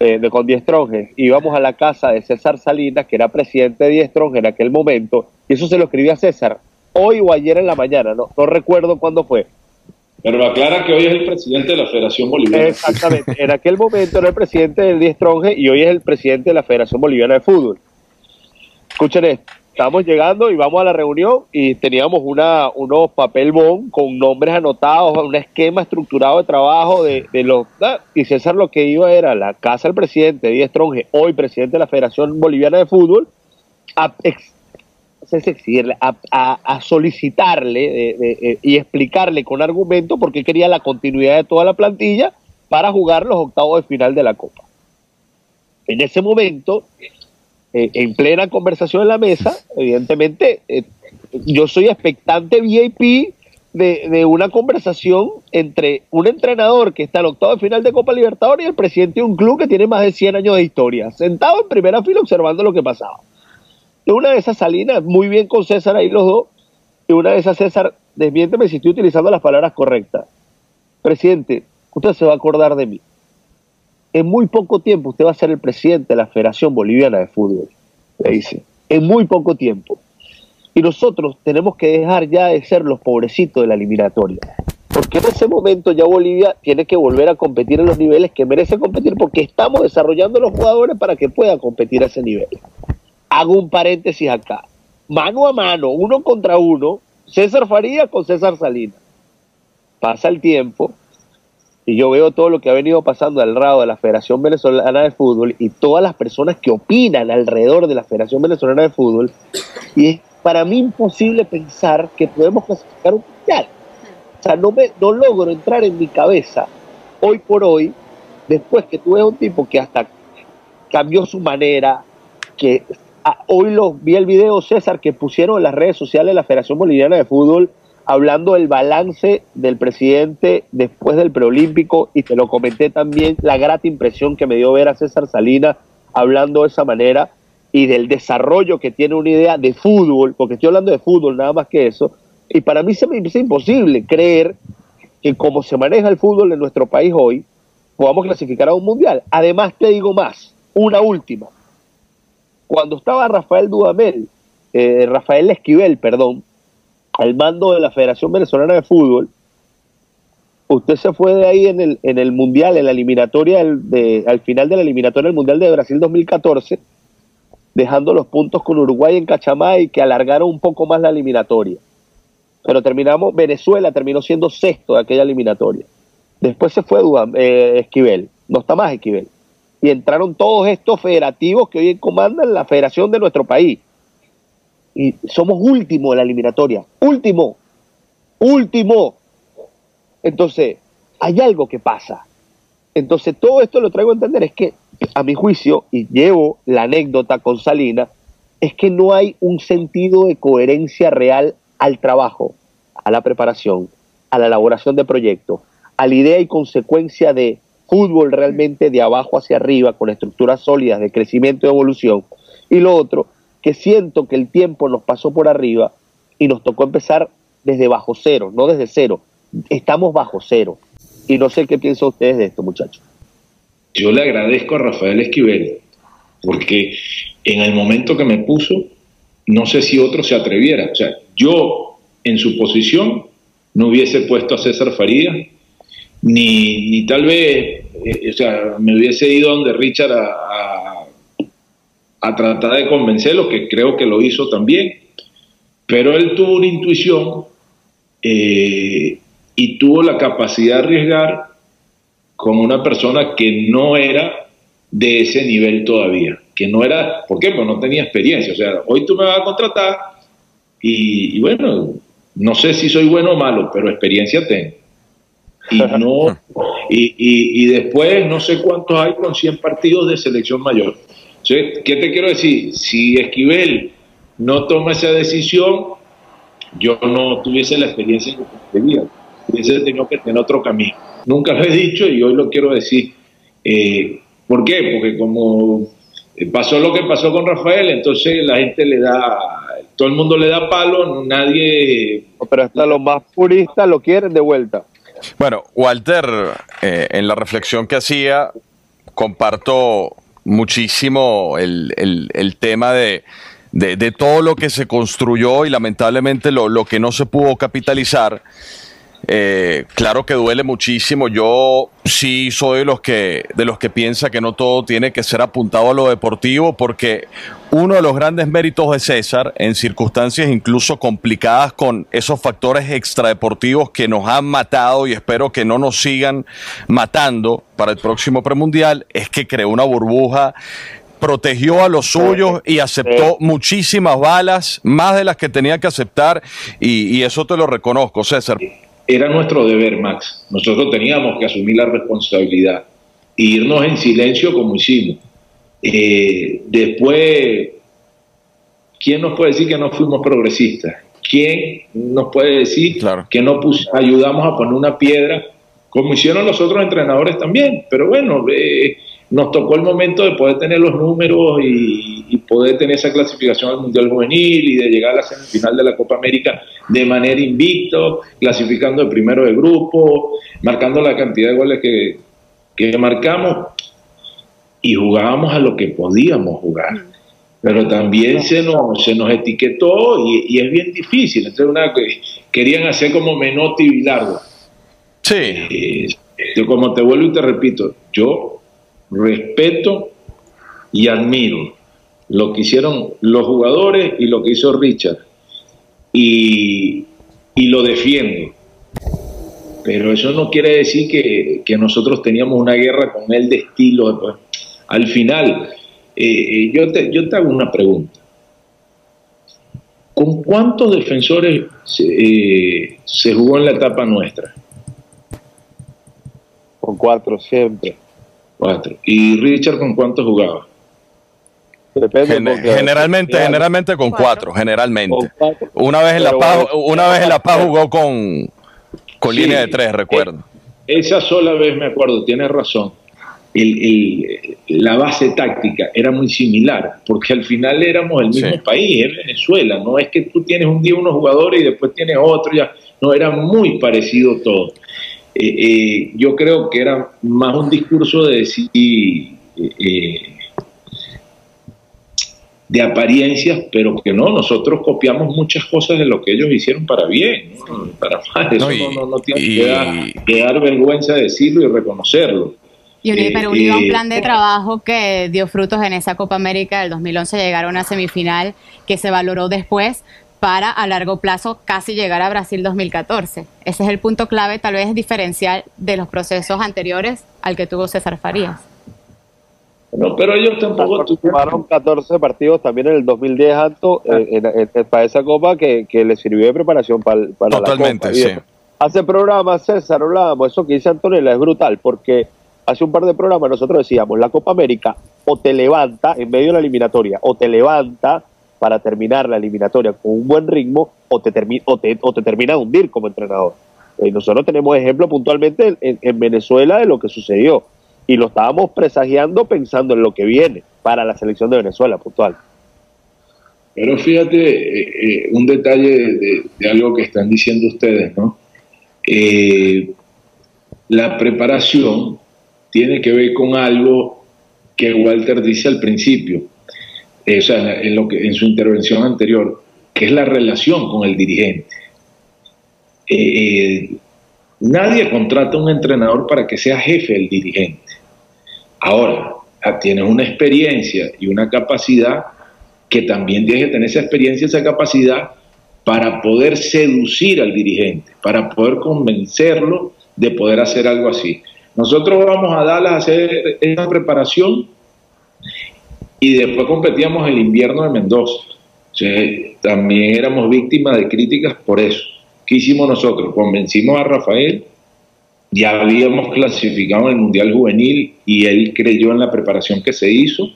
Eh, de, con Diestronge, íbamos a la casa de César Salinas, que era presidente de Diestronge en aquel momento, y eso se lo escribía a César, hoy o ayer en la mañana, no, no recuerdo cuándo fue. Pero aclara que hoy es el presidente de la Federación Boliviana. Exactamente, en aquel momento era el presidente del Diestronge y hoy es el presidente de la Federación Boliviana de Fútbol. Escuchen. Estamos llegando y vamos a la reunión y teníamos una, unos papel bon con nombres anotados, un esquema estructurado de trabajo de, de los... Y César lo que iba era la casa del presidente Díaz Tronje, hoy presidente de la Federación Boliviana de Fútbol, a, a, solicitarle de, y explicarle con argumento por qué quería la continuidad de toda la plantilla para jugar los octavos de final de la Copa. En ese momento, eh, en plena conversación en la mesa, evidentemente, eh, yo soy expectante VIP de, de, una conversación entre un entrenador que está al octavo de final de Copa Libertadores y el presidente de un club que tiene más de 100 años de historia, sentado en primera fila observando lo que pasaba. De una de esas salinas, muy bien con César ahí los dos, y una de esas César desmiénteme si estoy utilizando las palabras correctas. Presidente, usted se va a acordar de mí. En muy poco tiempo usted va a ser el presidente de la Federación Boliviana de Fútbol, le dice. En muy poco tiempo. Y nosotros tenemos que dejar ya de ser los pobrecitos de la eliminatoria. Porque en ese momento ya Bolivia tiene que volver a competir en los niveles que merece competir porque estamos desarrollando los jugadores para que puedan competir a ese nivel. Hago un paréntesis acá. Mano a mano, uno contra uno, César Faría con César Salinas. Pasa el tiempo y yo veo todo lo que ha venido pasando al lado de la Federación Venezolana de Fútbol y todas las personas que opinan alrededor de la Federación Venezolana de Fútbol y es para mí imposible pensar que podemos clasificar un mundial. O sea, no, me, no logro entrar en mi cabeza hoy por hoy, después que tú ves un tipo que hasta cambió su manera, que ah, hoy lo vi el video, César, que pusieron en las redes sociales de la Federación Boliviana de Fútbol hablando del balance del presidente después del preolímpico y te lo comenté también, la grata impresión que me dio ver a César Salinas hablando de esa manera y del desarrollo que tiene una idea de fútbol, porque estoy hablando de fútbol nada más que eso, y para mí se me hace imposible creer que como se maneja el fútbol en nuestro país hoy, podamos clasificar a un mundial. Además te digo más, una última. Cuando estaba Rafael Dudamel, eh, Rafael Esquivel, perdón, al mando de la Federación Venezolana de Fútbol, usted se fue de ahí en el, en el Mundial, en la eliminatoria, de, al final de la eliminatoria del Mundial de Brasil 2014, dejando los puntos con Uruguay en Cachamay que alargaron un poco más la eliminatoria. Pero terminamos, Venezuela terminó siendo sexto de aquella eliminatoria. Después se fue eh, Esquivel, no está más Esquivel. Y entraron todos estos federativos que hoy comandan la federación de nuestro país. Y somos último de la eliminatoria. Último. Último. Entonces, hay algo que pasa. Entonces, todo esto lo traigo a entender es que a mi juicio, y llevo la anécdota con Salina, es que no hay un sentido de coherencia real al trabajo, a la preparación, a la elaboración de proyectos, a la idea y consecuencia de fútbol realmente de abajo hacia arriba, con estructuras sólidas de crecimiento y evolución. Y lo otro, que siento que el tiempo nos pasó por arriba y nos tocó empezar desde bajo cero, no desde cero. Estamos bajo cero. Y no sé qué piensan ustedes de esto, muchachos yo le agradezco a Rafael Esquivel, porque en el momento que me puso, no sé si otro se atreviera. O sea, yo en su posición no hubiese puesto a César Faría, ni, ni tal vez, eh, o sea, me hubiese ido donde Richard a, tratar de convencerlo, que creo que lo hizo también. Pero él tuvo una intuición eh, y tuvo la capacidad de arriesgar con una persona que no era de ese nivel todavía, que no era, ¿por qué? Pues no tenía experiencia, o sea, hoy tú me vas a contratar y, bueno, no sé si soy bueno o malo, pero experiencia tengo. Y, no, y, después no sé cuántos hay con 100 partidos de selección mayor. ¿Qué te quiero decir? Si Esquivel no toma esa decisión, yo no tuviese la experiencia que tenía, hubiese tenido que tener otro camino. Nunca lo he dicho y hoy lo quiero decir. Eh, ¿Por qué? Porque como pasó lo que pasó con Rafael, entonces la gente le da, todo el mundo le da palo, nadie... Pero hasta los más puristas lo quieren de vuelta. Bueno, Walter, eh, en la reflexión que hacía, comparto muchísimo el, tema de, de, todo lo que se construyó y lamentablemente lo, lo que no se pudo capitalizar. Eh, claro que duele muchísimo. Yo sí soy de los que de los que piensa que no todo tiene que ser apuntado a lo deportivo, porque uno de los grandes méritos de César, en circunstancias incluso complicadas con esos factores extradeportivos que nos han matado y espero que no nos sigan matando para el próximo premundial, es que creó una burbuja protegió a los suyos y aceptó muchísimas balas, más de las que tenía que aceptar, y, y eso te lo reconozco, César era nuestro deber, Max. Nosotros teníamos que asumir la responsabilidad e irnos en silencio como hicimos. Eh, después, ¿quién nos puede decir que no fuimos progresistas? ¿Quién nos puede decir que no ayudamos a poner una piedra, como hicieron los otros entrenadores también? Pero bueno, eh, nos tocó el momento de poder tener los números y, y, poder tener esa clasificación al Mundial Juvenil y de llegar a la semifinal de la Copa América de manera invicto, clasificando el primero de grupo, marcando la cantidad de goles que, que marcamos y jugábamos a lo que podíamos jugar. Pero también se nos, se nos etiquetó y, es bien difícil. Entonces, una, querían hacer como Menotti y Bilardo. Sí. Eh, como te vuelvo y te repito, yo respeto y admiro lo que hicieron los jugadores y lo que hizo Richard. Y, y lo defiendo. Pero eso no quiere decir que, que, nosotros teníamos una guerra con él de estilo. Al final, eh, eh, yo, te, yo te hago una pregunta. ¿Con cuántos defensores se, eh, se jugó en la etapa nuestra? Con cuatro siempre. Cuatro. ¿Y Richard con cuántos jugaba? generalmente, generalmente con cuatro, generalmente. Una vez en La Paz, una vez en La Paz jugó con, con línea de tres, recuerdo. Esa sola vez me acuerdo, tienes razón. la base táctica era muy similar, porque al final éramos el mismo país, en Venezuela. No es que tú tienes un día unos jugadores y después tienes otro, ya. No, era muy parecido todo. Eh, eh, yo creo que era más un discurso de decir. Eh, de apariencias, pero que no, nosotros copiamos muchas cosas de lo que ellos hicieron para bien, para mal, eso no, no, tiene que, dar, vergüenza decirlo y reconocerlo. Y pero unido a un plan de trabajo que dio frutos en esa Copa América del 2011, llegaron a una semifinal que se valoró después para a largo plazo casi llegar a Brasil 2014. Ese es el punto clave, tal vez diferencial de los procesos anteriores al que tuvo César Farías. No, pero ellos tampoco tuvieron 14 partidos también en el 2010 alto ah. para esa copa que, que le sirvió de preparación para, para Totalmente, la copa. Sí. Hace programas, César, hablábamos, eso que dice Antonella es brutal, porque hace un par de programas nosotros decíamos, la Copa América o te levanta en medio de la eliminatoria, o te levanta para terminar la eliminatoria con un buen ritmo o te, o te, o te termina de hundir como entrenador. Y nosotros tenemos ejemplo puntualmente en, Venezuela de lo que sucedió y lo estábamos presagiando pensando en lo que viene para la selección de Venezuela puntual. Pero fíjate eh, eh, un detalle de, algo que están diciendo ustedes, ¿no? Eh, la preparación tiene que ver con algo que Walter dice al principio. O sea, en, lo que, en su intervención anterior, que es la relación con el dirigente. Eh, eh, nadie contrata un entrenador para que sea jefe del dirigente. Ahora, tienes una experiencia y una capacidad que también tienes que tener esa experiencia, esa capacidad para poder seducir al dirigente, para poder convencerlo de poder hacer algo así. Nosotros vamos a darles a hacer esa preparación y después competíamos el invierno de Mendoza. también éramos víctimas de críticas por eso. ¿Qué hicimos nosotros? Convencimos a Rafael, ya habíamos clasificado en el Mundial Juvenil y él creyó en la preparación que se hizo.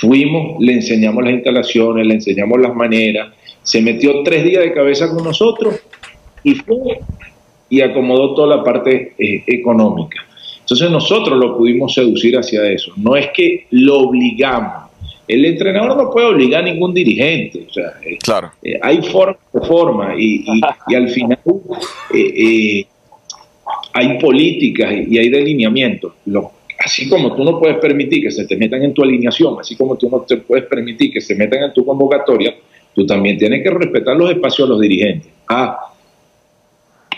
Fuimos, le enseñamos las instalaciones, le enseñamos las maneras, se metió tres días de cabeza con nosotros y fue y acomodó toda la parte eh, económica. Entonces nosotros lo pudimos seducir hacia eso. No es que lo obligamos, el entrenador no puede obligar a ningún dirigente. O sea, eh, claro. Eh, hay forma forma y, al final eh, hay políticas y hay delineamientos. así como tú no puedes permitir que se te metan en tu alineación, así como tú no te puedes permitir que se metan en tu convocatoria, tú también tienes que respetar los espacios de los dirigentes. Ah,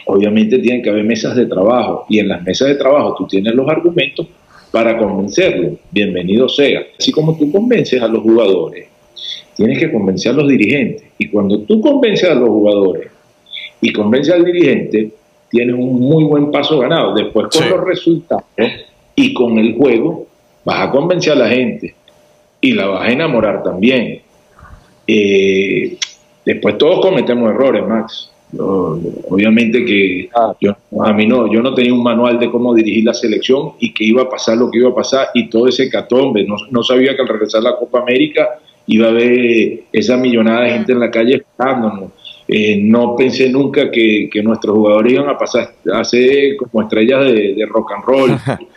obviamente tienen que haber mesas de trabajo y en las mesas de trabajo tú tienes los argumentos para convencerlo, bienvenido sea. Así como tú convences a los jugadores, tienes que convencer a los dirigentes. Y cuando tú convences a los jugadores y convences al dirigente, tienes un muy buen paso ganado. Después con los resultados y con el juego, vas a convencer a la gente y la vas a enamorar también. Eh, después todos cometemos errores, Max obviamente que ah. yo, a mí no, yo no tenía un manual de cómo dirigir la selección y que iba a pasar lo que iba a pasar y todo ese catombe. No, no sabía que al regresar a la Copa América iba a haber esa millonada de gente en la calle esperándonos. Eh, no pensé nunca que, nuestros jugadores iban a pasar a ser como estrellas de, rock and roll.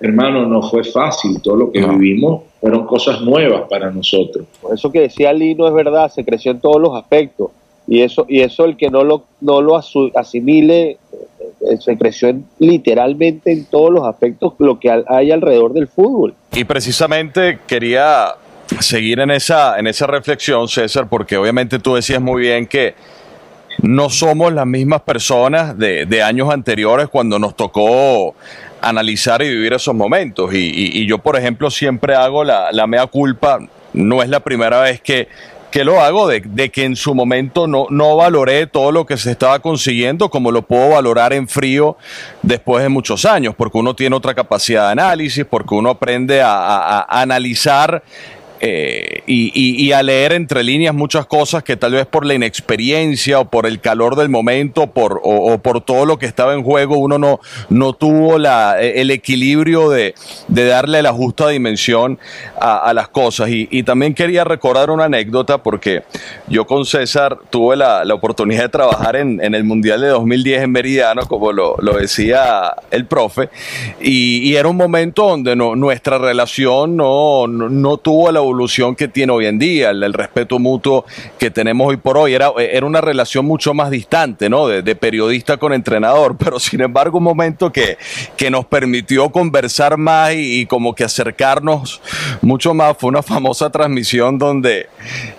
Hermano, no fue fácil. Todo lo que vivimos fueron cosas nuevas para nosotros. Por eso que decía Lino es verdad, se creció en todos los aspectos Y eso, y eso el que no lo, no lo asimile, eh, se creció en, literalmente en todos los aspectos lo que hay alrededor del fútbol. Y precisamente quería seguir en esa, en esa reflexión, César, porque obviamente tú decías muy bien que no somos las mismas personas de, de años anteriores cuando nos tocó analizar y vivir esos momentos. Y, yo, por ejemplo, siempre hago la, la, mea culpa, no es la primera vez que, que lo hago, de, de, que en su momento no, no valoré todo lo que se estaba consiguiendo como lo puedo valorar en frío después de muchos años, porque uno tiene otra capacidad de análisis, porque uno aprende a, a analizar eh, y, a leer entre líneas muchas cosas que tal vez por la inexperiencia o por el calor del momento por, o, por todo lo que estaba en juego uno no, no tuvo la, el equilibrio de, darle la justa dimensión a, las cosas. Y, también quería recordar una anécdota porque yo con César tuve la, oportunidad de trabajar en, el Mundial de 2010 en Meridiano, como lo, decía el profe, y, era un momento donde no, nuestra relación no, no, no tuvo la evolución que tiene hoy en día, el, respeto mutuo que tenemos hoy por hoy. Era, era una relación mucho más distante, ¿no? De, periodista con entrenador, pero sin embargo un momento que, que nos permitió conversar más y, como que acercarnos mucho más. Fue una famosa transmisión donde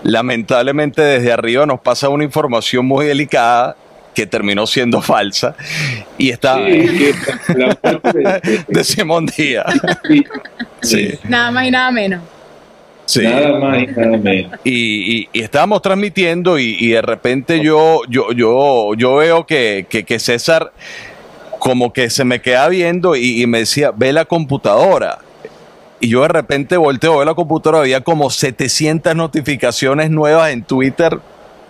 lamentablemente desde arriba nos pasa una información muy delicada que terminó siendo falsa y está de, Simón Díaz. Nada más y nada menos. Nada más y nada menos. Y, estábamos transmitiendo y, de repente yo, yo, yo, yo veo que, César como que se me queda viendo y, me decía, ve la computadora. Y yo de repente volteo, veo la computadora, había como 700 notificaciones nuevas en Twitter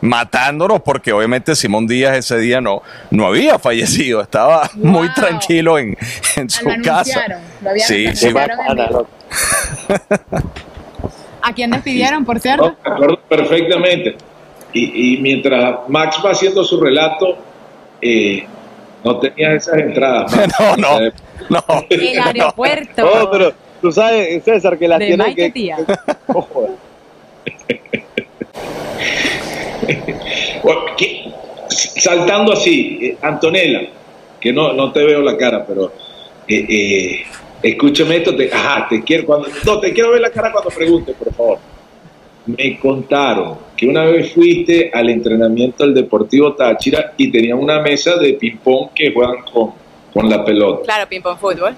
matándonos porque obviamente Simón Díaz ese día no, no había fallecido, estaba muy tranquilo en, su casa. sí, sí. ¿A quién despidieron, por cierto? acuerdo perfectamente. Y, mientras Max va haciendo su relato, eh, no tenía esas entradas. no, no, no. El aeropuerto. No, pero tú sabes, César, que las tiene que... Tía. saltando así, eh, Antonella, que no, no te veo la cara, pero eh, eh escúchame esto, te, ajá, te quiero, cuando, no, te quiero ver la cara cuando preguntes, por favor. Me contaron que una vez fuiste al entrenamiento del Deportivo Táchira y tenían una mesa de ping-pong que juegan con, con la pelota. Claro, ping-pong fútbol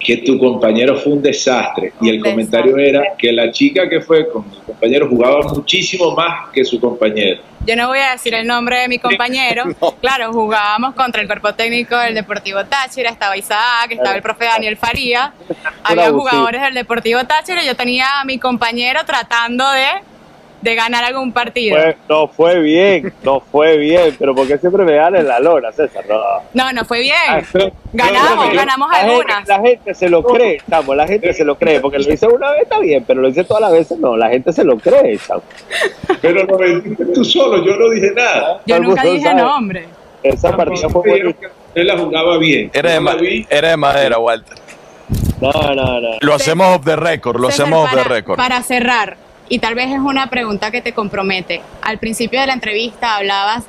que tu compañero fue un desastre. Y el comentario era que la chica que fue con su compañero jugaba muchísimo más que su compañero. Yo no voy a decir el nombre de mi compañero. Claro, jugábamos contra el cuerpo técnico del Deportivo Táchira, estaba Isaac, estaba el profe Daniel Faría, había jugadores del Deportivo Táchira yo tenía a mi compañero tratando de de ganar algún partido. no fue bien, no fue bien, pero porque siempre me dan en la lona, César? No, no, fue bien. Ah, ganamos, ganamos algunas. la gente se lo cree, estamos, la gente se lo cree, porque lo hice una vez está bien, pero lo hice todas las veces no, la gente se lo cree, chamo. Pero lo dijiste tú solo, yo no dije nada. Yo nunca dije nombre. Esa partida fue Él la jugaba bien. Era de, era de madera, Walter. No, no, no. Lo hacemos off the record, lo hacemos off the record. Para cerrar, y tal vez es una pregunta que te compromete. Al principio de la entrevista hablabas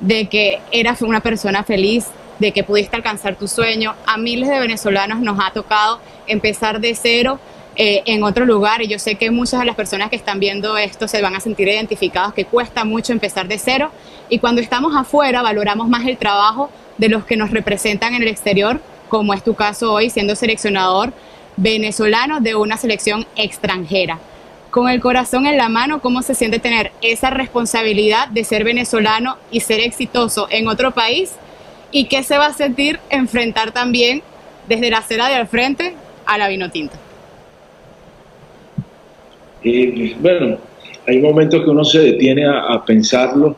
de que eras una persona feliz, de que pudiste alcanzar tu sueño. A miles de venezolanos nos ha tocado empezar de cero eh, en otro lugar y yo sé que muchas de las personas que están viendo esto se van a sentir identificados, que cuesta mucho empezar de cero y cuando estamos afuera valoramos más el trabajo de los que nos representan en el exterior, como es tu caso hoy siendo seleccionador venezolano de una selección extranjera con el corazón en la mano, cómo se siente tener esa responsabilidad de ser venezolano y ser exitoso en otro país y qué se va a sentir enfrentar también desde la acera de al frente a la vino tinta. bueno, hay momentos que uno se detiene a, pensarlo,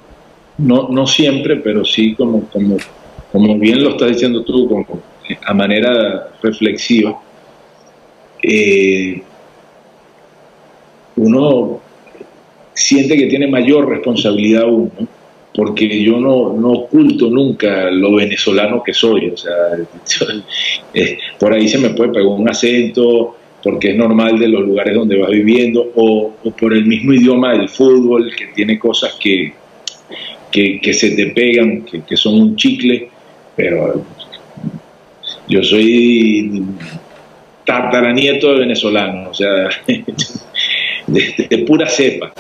no, no siempre, pero sí como, como, como bien lo estás diciendo tú, a manera reflexiva. Eh, uno siente que tiene mayor responsabilidad uno, porque yo no, no oculto nunca lo venezolano que soy, o sea, eh, por ahí se me puede pegar un acento, porque es normal de los lugares donde vas viviendo, o, por el mismo idioma del fútbol, que tiene cosas que, que, que se te pegan, que, que son un chicle, pero yo soy tataranieto de venezolano, o sea, de, pura cepa.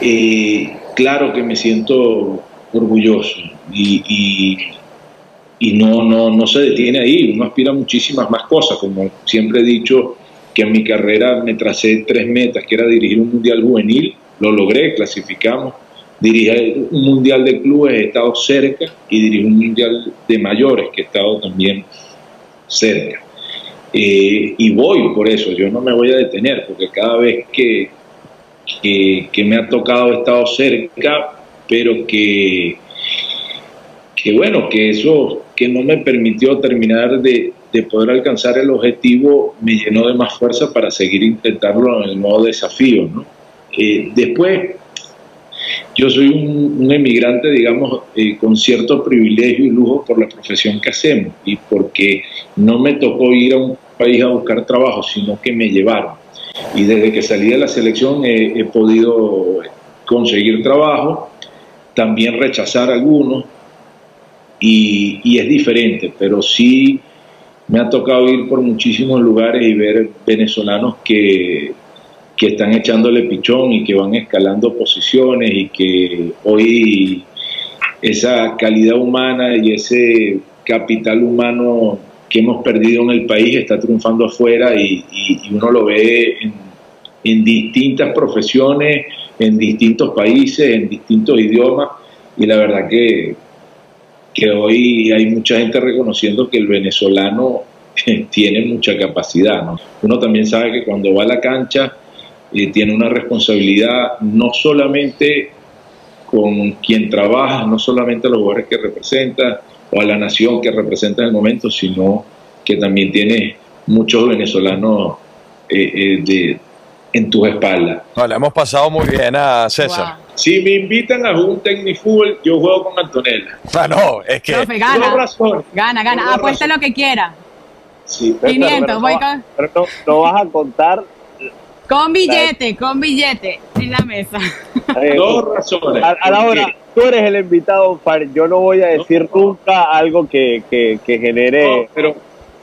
Eh, claro que me siento orgulloso y, y, no, no, no se detiene ahí, uno aspira a muchísimas más cosas, como siempre he dicho que en mi carrera me tracé tres metas, que era dirigir un mundial juvenil, lo logré, clasificamos, dirigir un mundial de clubes, he estado cerca, y dirigir un mundial de mayores, que he estado también cerca. Eh, y voy por eso, yo no me voy a detener, porque cada vez que, que, me ha tocado he estado cerca, pero que, que bueno, que eso que no me permitió terminar de, de poder alcanzar el objetivo me llenó de más fuerza para seguir intentarlo en el nuevo desafío. ¿no? Eh, después, yo soy un, emigrante, digamos, eh, con cierto privilegio y lujo por la profesión que hacemos y porque no me tocó ir a un país a buscar trabajo, sino que me llevaron. Y desde que salí de la selección he, podido conseguir trabajo, también rechazar algunos y, y es diferente, pero sí me ha tocado ir por muchísimos lugares y ver venezolanos que que están echándole pichón y que van escalando posiciones y que hoy esa calidad humana y ese capital humano que hemos perdido en el país está triunfando afuera y, uno lo ve en, distintas profesiones, en distintos países, en distintos idiomas y la verdad que, que hoy hay mucha gente reconociendo que el venezolano tiene mucha capacidad. ¿no? Uno también sabe que cuando va a la cancha eh, tiene una responsabilidad no solamente con quien trabaja, no solamente los jugadores que representa o a la nación que representa en el momento, sino que también tiene muchos venezolanos eh, eh, de, en tus espaldas. No, le hemos pasado muy bien a César. Si me invitan a jugar un Tecnifútbol, yo juego con Antonella. Ah, no, es que... gana, gana, gana, apuesta lo que quiera. Sí, 500, voy con... pero no, no vas a contar con billete, con billete en la mesa. Dos razones. A, la hora, tú eres el invitado, yo no voy a decir nunca algo que, que, genere. No, pero,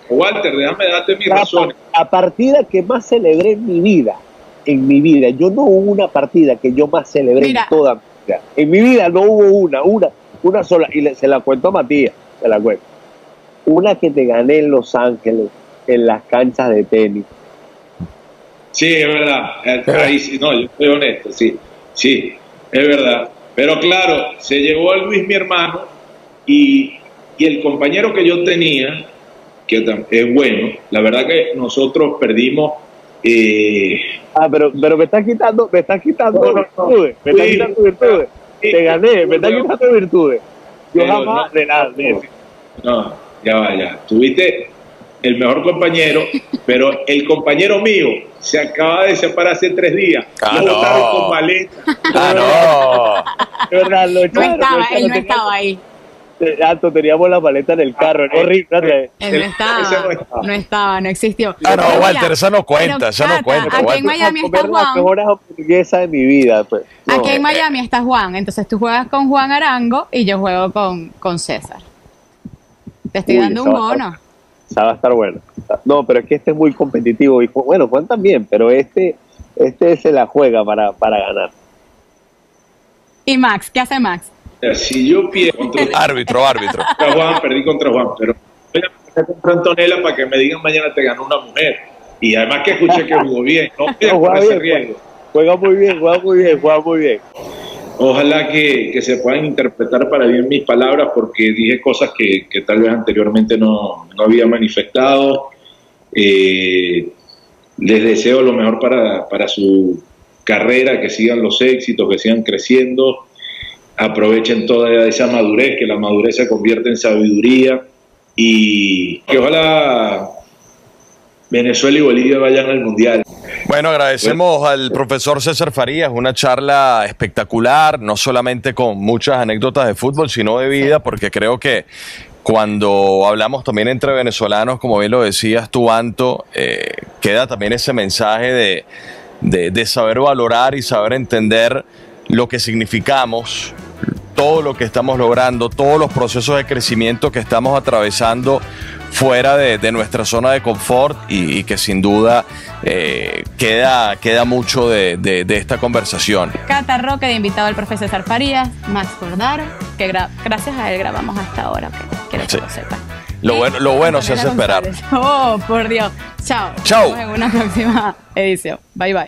Walter, déjame darte mis razones. La partida que más celebré en mi vida, en mi vida, yo no hubo una partida que yo más celebré en toda mi vida. En mi vida no hubo una, una, una sola. Y se la cuento a Matías, se la cuento. Una que te gané en Los Ángeles, en las canchas de tenis Sí, es verdad. Ahí sí, no, yo soy honesto, sí, sí, es verdad. Pero claro, se llevó a Luis, mi hermano, y, el compañero que yo tenía, que es bueno, la verdad que nosotros perdimos. Eh, ah, pero, pero me estás quitando, me estás quitando virtudes, me estás quitando virtudes. Te gané, me estás quitando virtudes. Yo jamás de nada. No, ya vaya. Tuviste el mejor compañero, pero el compañero mío se acaba de separar hace tres días. Ah, lo no. con maleta. Ah, no. verdad, lo no estaba, él no estaba ahí. Alto, teníamos la maleta en el carro, ah, horrible. Él no estaba, no estaba, no existió. Ah, no, Walter, eso no cuenta, eso no cuenta. Aquí en Miami está Juan. las mejores hamburguesas de mi vida, pues. Aquí en Miami está Juan, entonces tú juegas con Juan Arango y yo juego con, con César. Te estoy dando un bono va a estar bueno. No, pero es que este es muy competitivo. Y bueno, Juan también, pero este, este se la juega para, para ganar. ¿Y Max? ¿Qué hace Max? Si yo pierdo contra árbitro, árbitro. Juan, perdí contra Juan, pero voy a contra Antonella para que me digan mañana te ganó una mujer. Y además que escuché que jugó bien. No, juega, bien, juega muy bien, juega muy bien, juega muy bien. Ojalá que, se puedan interpretar para bien mis palabras porque dije cosas que, tal vez anteriormente no, había manifestado. Eh, les deseo lo mejor para, para su carrera, que sigan los éxitos, que sigan creciendo, aprovechen toda esa madurez, que la madurez se convierte en sabiduría y que ojalá Venezuela y Bolivia vayan al Mundial. Bueno, agradecemos al profesor César Farías, una charla espectacular, no solamente con muchas anécdotas de fútbol, sino de vida, porque creo que cuando hablamos también entre venezolanos, como bien lo decías tú, Anto, eh, queda también ese mensaje de, de, de saber valorar y saber entender lo que significamos, todo lo que estamos logrando, todos los procesos de crecimiento que estamos atravesando fuera de, de nuestra zona de confort y, y que sin duda eh, queda, queda mucho de, de- de esta conversación. Cata Roque de invitado al profesor César Farías, Max Cordaro, que gra- gracias a él grabamos hasta ahora, ok, quiero que Sí. lo sepan. Lo Y bueno- lo bueno se hace esperar. Oh, por Dios. Chao. Chao. Nos vemos en una próxima edición. Bye bye.